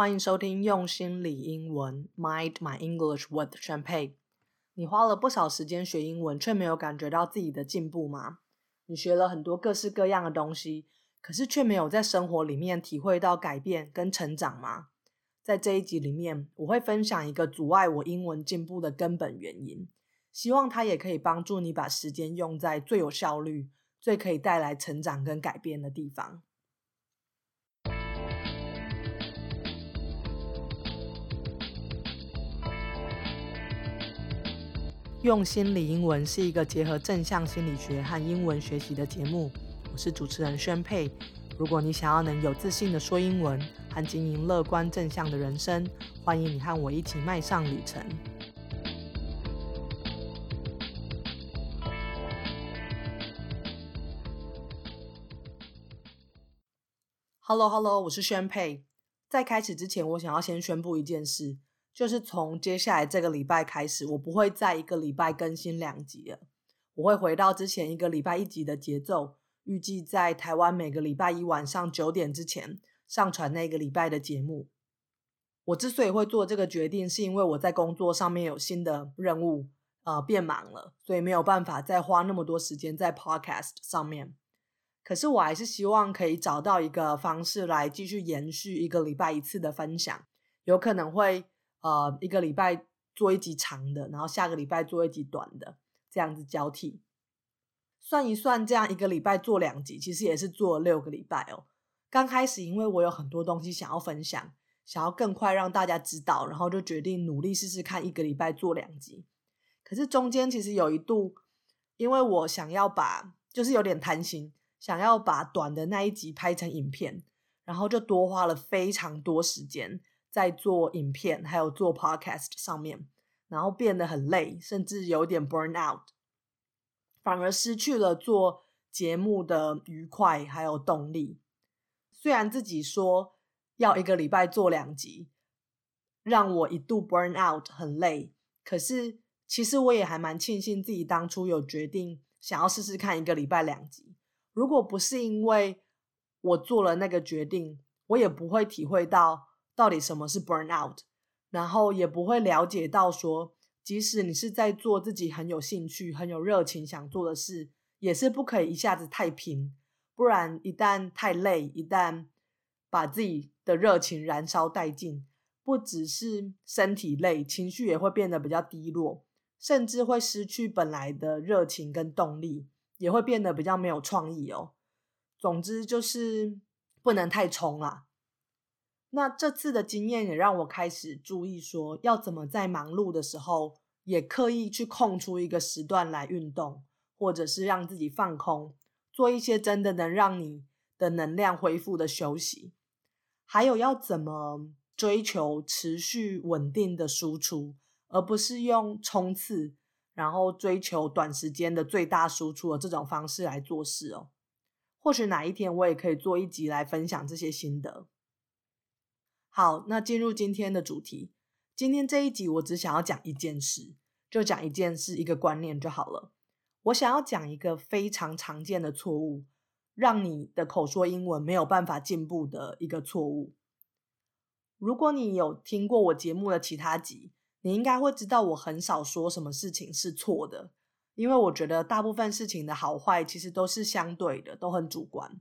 欢迎收听用心理英文，Mind My English with c h a m p a g n。你花了不少时间学英文，却没有感觉到自己的进步吗？你学了很多各式各样的东西，可是却没有在生活里面体会到改变跟成长吗？在这一集里面，我会分享一个阻碍我英文进步的根本原因，希望它也可以帮助你把时间用在最有效率、最可以带来成长跟改变的地方。用心理英文是一个结合正向心理学和英文学习的节目。我是主持人宣佩。如果你想要能有自信的说英文和经营乐观正向的人生，欢迎你和我一起迈上旅程。Hello，Hello，我是宣佩。在开始之前，我想要先宣布一件事。就是从接下来这个礼拜开始，我不会再一个礼拜更新两集了，我会回到之前一个礼拜一集的节奏，预计在台湾每个礼拜一晚上九点之前上传那个礼拜的节目。我之所以会做这个决定，是因为我在工作上面有新的任务，呃，变忙了，所以没有办法再花那么多时间在 Podcast 上面。可是我还是希望可以找到一个方式来继续延续一个礼拜一次的分享，有可能会。呃，一个礼拜做一集长的，然后下个礼拜做一集短的，这样子交替。算一算，这样一个礼拜做两集，其实也是做了六个礼拜哦。刚开始因为我有很多东西想要分享，想要更快让大家知道，然后就决定努力试试看一个礼拜做两集。可是中间其实有一度，因为我想要把，就是有点贪心，想要把短的那一集拍成影片，然后就多花了非常多时间。在做影片还有做 podcast 上面，然后变得很累，甚至有点 burn out，反而失去了做节目的愉快还有动力。虽然自己说要一个礼拜做两集，让我一度 burn out 很累，可是其实我也还蛮庆幸自己当初有决定想要试试看一个礼拜两集。如果不是因为我做了那个决定，我也不会体会到。到底什么是 burn out？然后也不会了解到说，即使你是在做自己很有兴趣、很有热情想做的事，也是不可以一下子太拼，不然一旦太累，一旦把自己的热情燃烧殆尽，不只是身体累，情绪也会变得比较低落，甚至会失去本来的热情跟动力，也会变得比较没有创意哦。总之就是不能太冲啦。那这次的经验也让我开始注意，说要怎么在忙碌的时候，也刻意去空出一个时段来运动，或者是让自己放空，做一些真的能让你的能量恢复的休息。还有要怎么追求持续稳定的输出，而不是用冲刺，然后追求短时间的最大输出的这种方式来做事哦。或许哪一天我也可以做一集来分享这些心得。好，那进入今天的主题。今天这一集，我只想要讲一件事，就讲一件事，一个观念就好了。我想要讲一个非常常见的错误，让你的口说英文没有办法进步的一个错误。如果你有听过我节目的其他集，你应该会知道，我很少说什么事情是错的，因为我觉得大部分事情的好坏其实都是相对的，都很主观。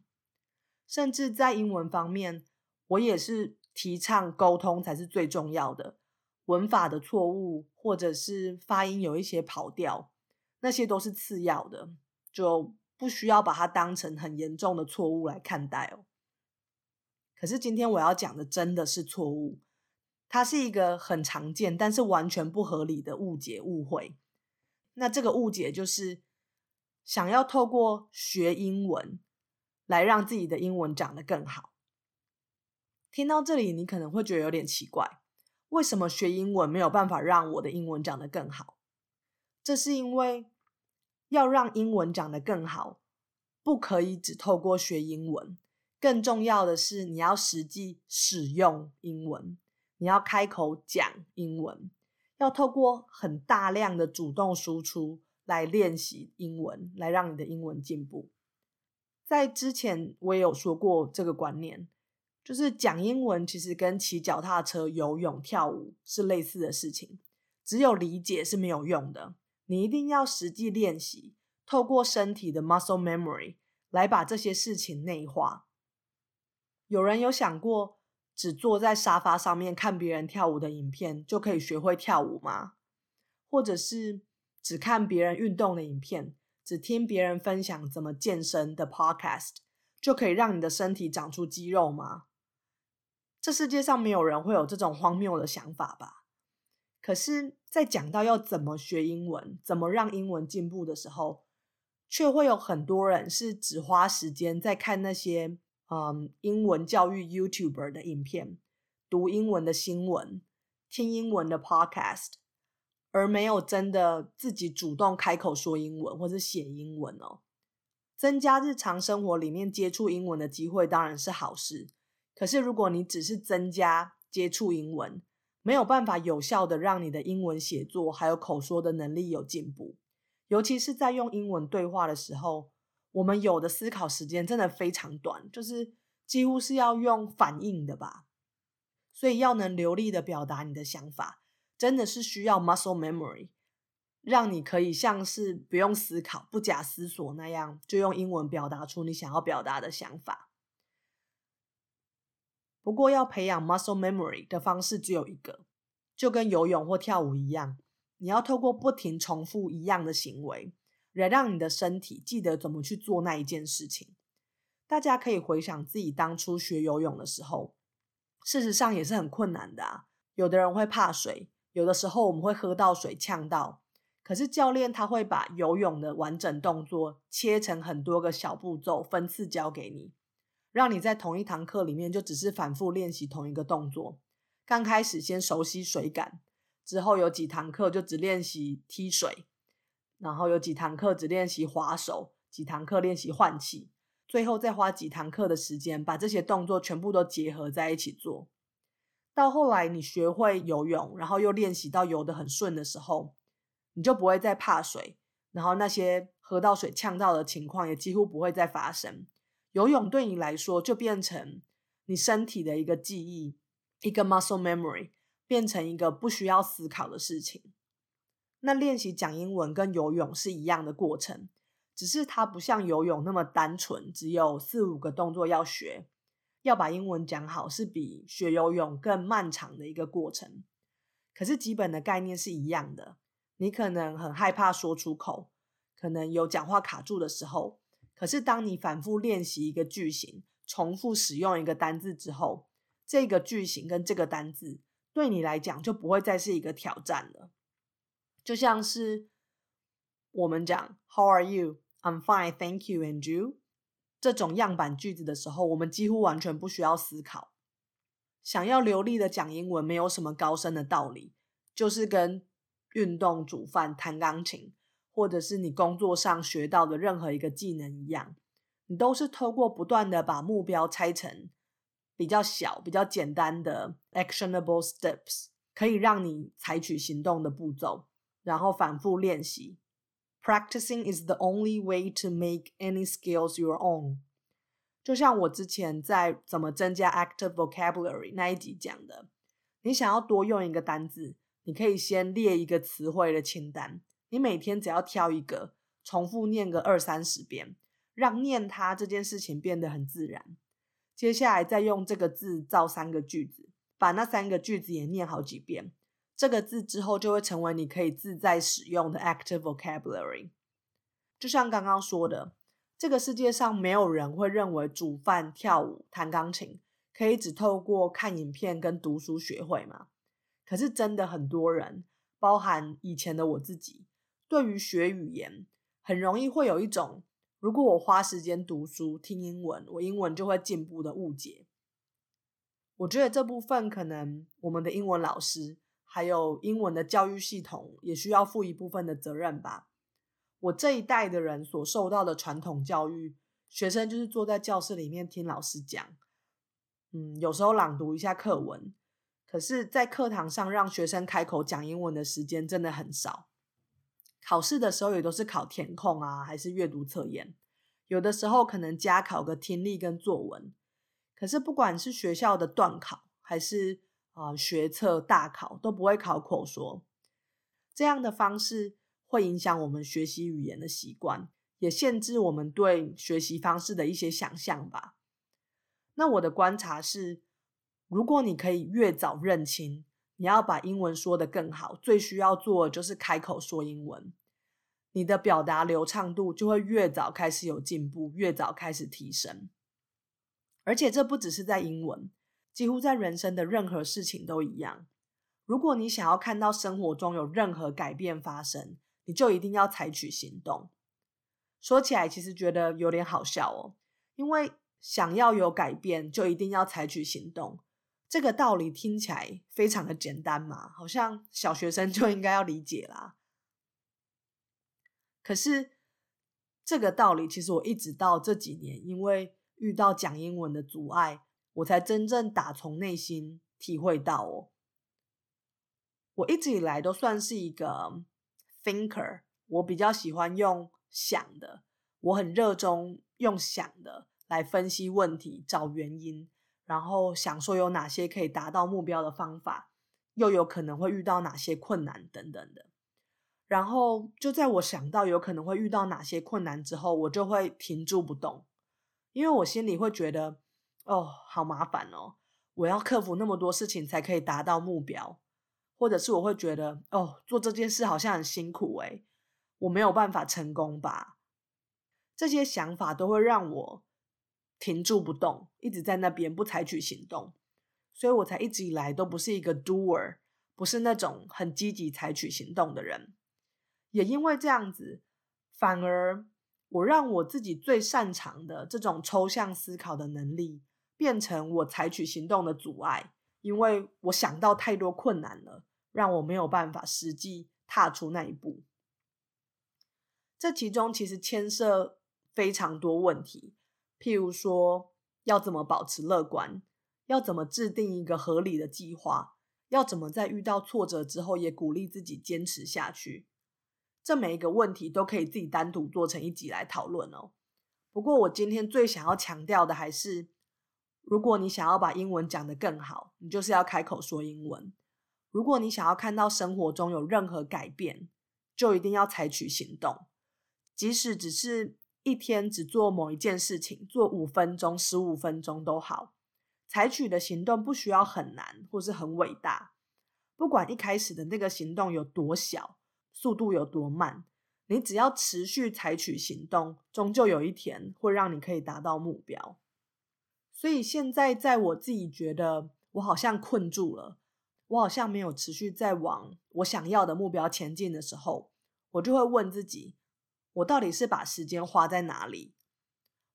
甚至在英文方面，我也是。提倡沟通才是最重要的，文法的错误或者是发音有一些跑调，那些都是次要的，就不需要把它当成很严重的错误来看待哦。可是今天我要讲的真的是错误，它是一个很常见但是完全不合理的误解误会。那这个误解就是想要透过学英文来让自己的英文讲得更好。听到这里，你可能会觉得有点奇怪，为什么学英文没有办法让我的英文讲得更好？这是因为要让英文讲得更好，不可以只透过学英文，更重要的是你要实际使用英文，你要开口讲英文，要透过很大量的主动输出来练习英文，来让你的英文进步。在之前我也有说过这个观念。就是讲英文其实跟骑脚踏车、游泳、跳舞是类似的事情，只有理解是没有用的，你一定要实际练习，透过身体的 muscle memory 来把这些事情内化。有人有想过，只坐在沙发上面看别人跳舞的影片就可以学会跳舞吗？或者是只看别人运动的影片，只听别人分享怎么健身的 podcast 就可以让你的身体长出肌肉吗？这世界上没有人会有这种荒谬的想法吧？可是，在讲到要怎么学英文、怎么让英文进步的时候，却会有很多人是只花时间在看那些嗯英文教育 YouTuber 的影片、读英文的新闻、听英文的 Podcast，而没有真的自己主动开口说英文或者写英文哦。增加日常生活里面接触英文的机会当然是好事。可是，如果你只是增加接触英文，没有办法有效的让你的英文写作还有口说的能力有进步，尤其是在用英文对话的时候，我们有的思考时间真的非常短，就是几乎是要用反应的吧。所以，要能流利的表达你的想法，真的是需要 muscle memory，让你可以像是不用思考、不假思索那样，就用英文表达出你想要表达的想法。不过，要培养 muscle memory 的方式只有一个，就跟游泳或跳舞一样，你要透过不停重复一样的行为，来让你的身体记得怎么去做那一件事情。大家可以回想自己当初学游泳的时候，事实上也是很困难的啊。有的人会怕水，有的时候我们会喝到水呛到，可是教练他会把游泳的完整动作切成很多个小步骤，分次教给你。让你在同一堂课里面就只是反复练习同一个动作。刚开始先熟悉水感，之后有几堂课就只练习踢水，然后有几堂课只练习划手，几堂课练习换气，最后再花几堂课的时间把这些动作全部都结合在一起做。到后来你学会游泳，然后又练习到游得很顺的时候，你就不会再怕水，然后那些喝到水呛到的情况也几乎不会再发生。游泳对你来说就变成你身体的一个记忆，一个 muscle memory，变成一个不需要思考的事情。那练习讲英文跟游泳是一样的过程，只是它不像游泳那么单纯，只有四五个动作要学。要把英文讲好是比学游泳更漫长的一个过程。可是基本的概念是一样的。你可能很害怕说出口，可能有讲话卡住的时候。可是，当你反复练习一个句型，重复使用一个单字之后，这个句型跟这个单字对你来讲就不会再是一个挑战了。就像是我们讲 “How are you? I'm fine, thank you, and you” 这种样板句子的时候，我们几乎完全不需要思考。想要流利的讲英文，没有什么高深的道理，就是跟运动、煮饭、弹钢琴。或者是你工作上学到的任何一个技能一样，你都是透过不断的把目标拆成比较小、比较简单的 actionable steps，可以让你采取行动的步骤，然后反复练习。Practicing is the only way to make any skills your own。就像我之前在怎么增加 active vocabulary 那一集讲的，你想要多用一个单字，你可以先列一个词汇的清单。你每天只要挑一个，重复念个二三十遍，让念它这件事情变得很自然。接下来再用这个字造三个句子，把那三个句子也念好几遍。这个字之后就会成为你可以自在使用的 active vocabulary。就像刚刚说的，这个世界上没有人会认为煮饭、跳舞、弹钢琴可以只透过看影片跟读书学会嘛？可是真的很多人，包含以前的我自己。对于学语言，很容易会有一种，如果我花时间读书听英文，我英文就会进步的误解。我觉得这部分可能我们的英文老师，还有英文的教育系统，也需要负一部分的责任吧。我这一代的人所受到的传统教育，学生就是坐在教室里面听老师讲，嗯，有时候朗读一下课文，可是，在课堂上让学生开口讲英文的时间真的很少。考试的时候也都是考填空啊，还是阅读测验，有的时候可能加考个听力跟作文。可是不管是学校的段考，还是啊学测大考，都不会考口说。这样的方式会影响我们学习语言的习惯，也限制我们对学习方式的一些想象吧。那我的观察是，如果你可以越早认清，你要把英文说得更好，最需要做的就是开口说英文。你的表达流畅度就会越早开始有进步，越早开始提升。而且这不只是在英文，几乎在人生的任何事情都一样。如果你想要看到生活中有任何改变发生，你就一定要采取行动。说起来其实觉得有点好笑哦，因为。想要有改变，就一定要采取行动。这个道理听起来非常的简单嘛，好像小学生就应该要理解啦。可是这个道理，其实我一直到这几年，因为遇到讲英文的阻碍，我才真正打从内心体会到哦。我一直以来都算是一个 thinker，我比较喜欢用想的，我很热衷用想的。来分析问题、找原因，然后想说有哪些可以达到目标的方法，又有可能会遇到哪些困难等等的。然后就在我想到有可能会遇到哪些困难之后，我就会停住不动，因为我心里会觉得，哦，好麻烦哦，我要克服那么多事情才可以达到目标，或者是我会觉得，哦，做这件事好像很辛苦诶，我没有办法成功吧？这些想法都会让我。停住不动，一直在那边不采取行动，所以我才一直以来都不是一个 doer，不是那种很积极采取行动的人。也因为这样子，反而我让我自己最擅长的这种抽象思考的能力，变成我采取行动的阻碍。因为我想到太多困难了，让我没有办法实际踏出那一步。这其中其实牵涉非常多问题。譬如说，要怎么保持乐观？要怎么制定一个合理的计划？要怎么在遇到挫折之后也鼓励自己坚持下去？这每一个问题都可以自己单独做成一集来讨论哦。不过，我今天最想要强调的还是，如果你想要把英文讲得更好，你就是要开口说英文。如果你想要看到生活中有任何改变，就一定要采取行动，即使只是。一天只做某一件事情，做五分钟、十五分钟都好。采取的行动不需要很难或是很伟大，不管一开始的那个行动有多小，速度有多慢，你只要持续采取行动，终究有一天会让你可以达到目标。所以现在，在我自己觉得我好像困住了，我好像没有持续在往我想要的目标前进的时候，我就会问自己。我到底是把时间花在哪里？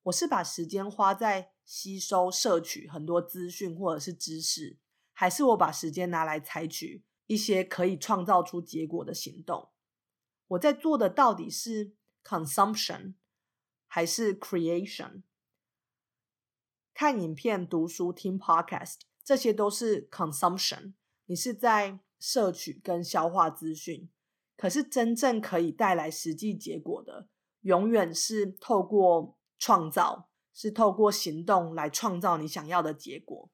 我是把时间花在吸收、摄取很多资讯或者是知识，还是我把时间拿来采取一些可以创造出结果的行动？我在做的到底是 consumption 还是 creation？看影片、读书、听 podcast，这些都是 consumption，你是在摄取跟消化资讯。可是真正可以带来实际结果的，永远是透过创造，是透过行动来创造你想要的结果。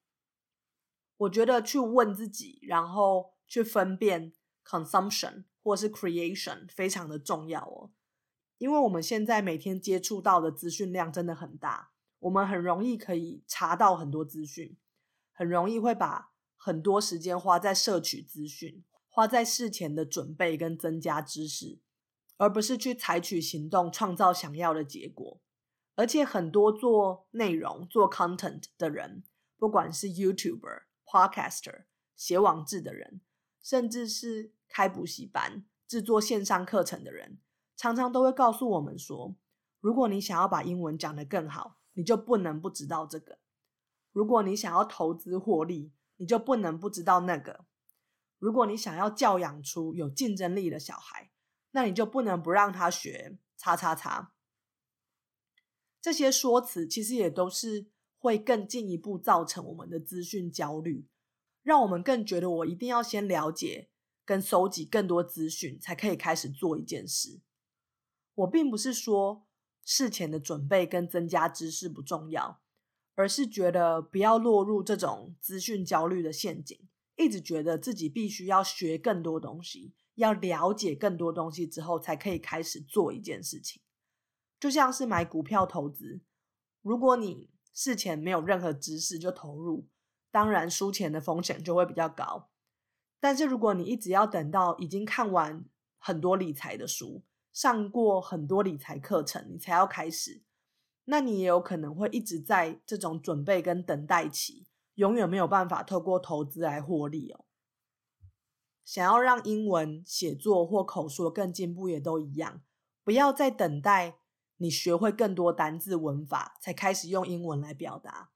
我觉得去问自己，然后去分辨 consumption 或是 creation 非常的重要哦。因为我们现在每天接触到的资讯量真的很大，我们很容易可以查到很多资讯，很容易会把很多时间花在摄取资讯。花在事前的准备跟增加知识，而不是去采取行动创造想要的结果。而且很多做内容、做 content 的人，不管是 YouTuber、Podcaster、写网志的人，甚至是开补习班、制作线上课程的人，常常都会告诉我们说：如果你想要把英文讲得更好，你就不能不知道这个；如果你想要投资获利，你就不能不知道那个。如果你想要教养出有竞争力的小孩，那你就不能不让他学叉叉叉。这些说辞其实也都是会更进一步造成我们的资讯焦虑，让我们更觉得我一定要先了解跟搜集更多资讯，才可以开始做一件事。我并不是说事前的准备跟增加知识不重要，而是觉得不要落入这种资讯焦虑的陷阱，一直觉得自己必须要学更多东西，要了解更多东西之后才可以开始做一件事情。就像是买股票投资，如果你事前没有任何知识就投入，当然输钱的风险就会比较高。但是如果你一直要等到已经看完很多理财的书，上过很多理财课程，你才要开始，那你也有可能会一直在这种准备跟等待期，永远没有办法透过投资来获利哦。想要让英文写作或口说更进步，也都一样，不要再等待你学会更多单字文法才开始用英文来表达。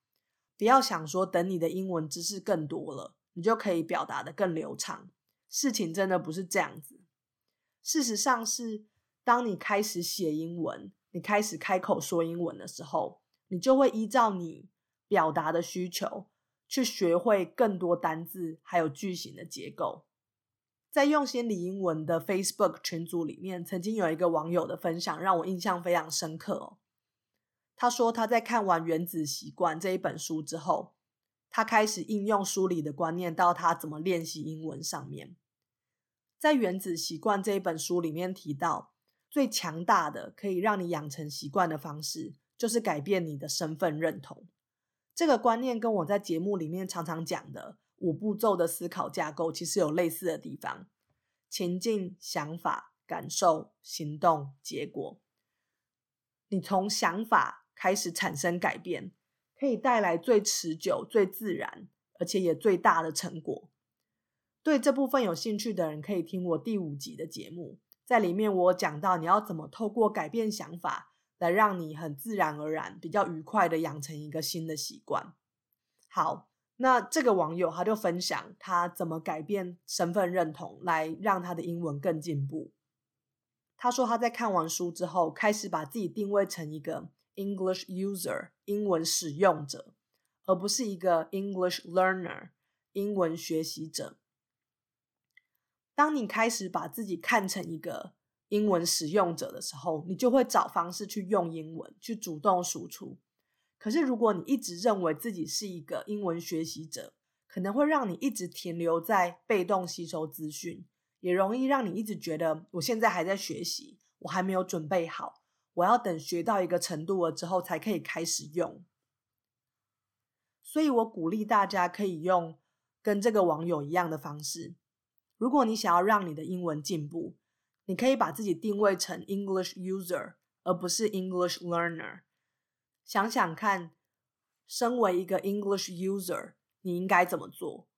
不要想说等你的英文知识更多了，你就可以表达的更流畅。事情真的不是这样子。事实上是，当你开始写英文，你开始开口说英文的时候，你就会依照你表达的需求，去学会更多单字还有句型的结构。在用心理英文的 Facebook 群组里面，曾经有一个网友的分享让我印象非常深刻哦。他说他在看完《原子习惯》这一本书之后，他开始应用书里的观念到他怎么练习英文上面。在《原子习惯》这一本书里面提到，最强大的可以让你养成习惯的方式，就是改变你的身份认同。这个观念跟我在节目里面常常讲的五步骤的思考架构其实有类似的地方：情境、想法、感受、行动、结果。你从想法。开始产生改变，可以带来最持久、最自然，而且也最大的成果。对这部分有兴趣的人，可以听我第五集的节目，在里面我讲到你要怎么透过改变想法，来让你很自然而然、比较愉快的养成一个新的习惯。好，那这个网友他就分享他怎么改变身份认同，来让他的英文更进步。他说他在看完书之后，开始把自己定位成一个。English user 英文使用者，而不是一个 English learner 英文学习者。当你开始把自己看成一个英文使用者的时候，你就会找方式去用英文，去主动输出。可是，如果你一直认为自己是一个英文学习者，可能会让你一直停留在被动吸收资讯，也容易让你一直觉得我现在还在学习，我还没有准备好。我要等学到一个程度了之后，才可以开始用。所以我鼓励大家可以用跟这个网友一样的方式。如果你想要让你的英文进步，你可以把自己定位成 English user，而不是 English learner。想想看，身为一个 English user，你应该怎么做？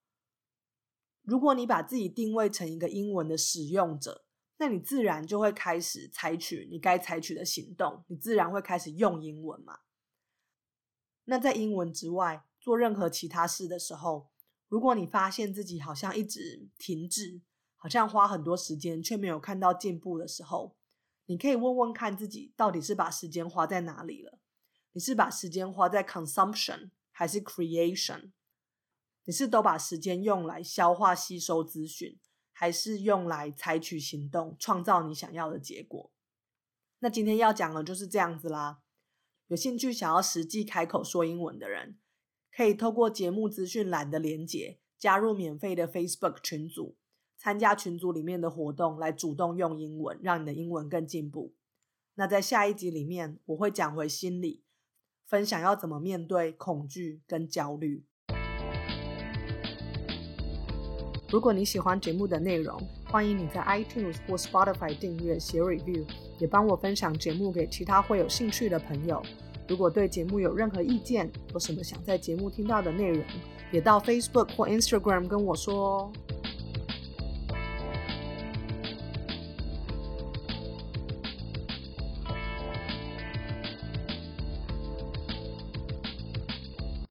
如果你把自己定位成一个英文的使用者。那你自然就会开始采取你该采取的行动，你自然会开始用英文嘛。那在英文之外做任何其他事的时候，如果你发现自己好像一直停滞，好像花很多时间却没有看到进步的时候，你可以问问看自己到底是把时间花在哪里了？你是把时间花在 consumption 还是 creation？你是都把时间用来消化吸收资讯？还是用来采取行动，创造你想要的结果。那今天要讲的就是这样子啦。有兴趣想要实际开口说英文的人，可以透过节目资讯栏的连结，加入免费的 Facebook 群组，参加群组里面的活动，来主动用英文，让你的英文更进步。那在下一集里面，我会讲回心理，分享要怎么面对恐惧跟焦虑。如果你喜欢节目的内容，欢迎你在 iTunes 或 Spotify 订阅、写 review，也帮我分享节目给其他会有兴趣的朋友。如果对节目有任何意见，有什么想在节目听到的内容，也到 Facebook 或 Instagram 跟我说哦。